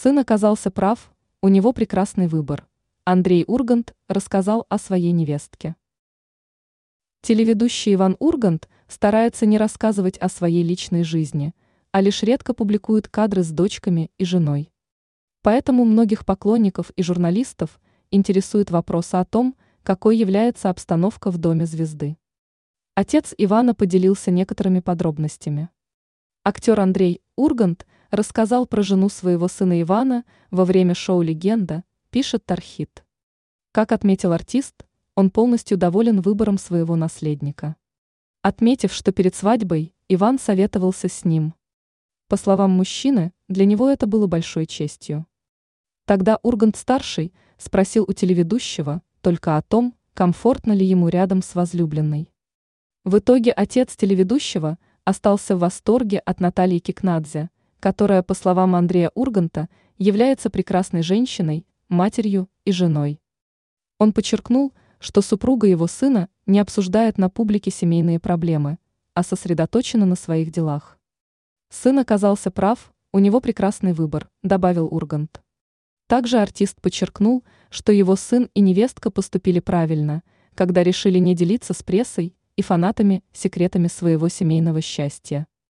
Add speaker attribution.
Speaker 1: Сын оказался прав, у него прекрасный выбор. Андрей Ургант рассказал о своей невестке. Телеведущий Иван Ургант старается не рассказывать о своей личной жизни, а лишь редко публикует кадры с дочками и женой. Поэтому многих поклонников и журналистов интересует вопрос о том, какой является обстановка в доме звезды. Отец Ивана поделился некоторыми подробностями. Актер Андрей Ургант рассказал про жену своего сына Ивана во время шоу «Легенда», пишет Тархит. Как отметил артист, он полностью доволен выбором своего наследника. Отметив, что перед свадьбой Иван советовался с ним. По словам мужчины, для него это было большой честью. Тогда Ургант-старший спросил у телеведущего только о том, комфортно ли ему рядом с возлюбленной. В итоге отец телеведущего остался в восторге от Натальи Кикнадзе, которая, по словам Андрея Урганта, является прекрасной женщиной, матерью и женой. Он подчеркнул, что супруга его сына не обсуждает на публике семейные проблемы, а сосредоточена на своих делах. Сын оказался прав, у него прекрасный выбор, добавил Ургант. Также артист подчеркнул, что его сын и невестка поступили правильно, когда решили не делиться с прессой и фанатами секретами своего семейного счастья.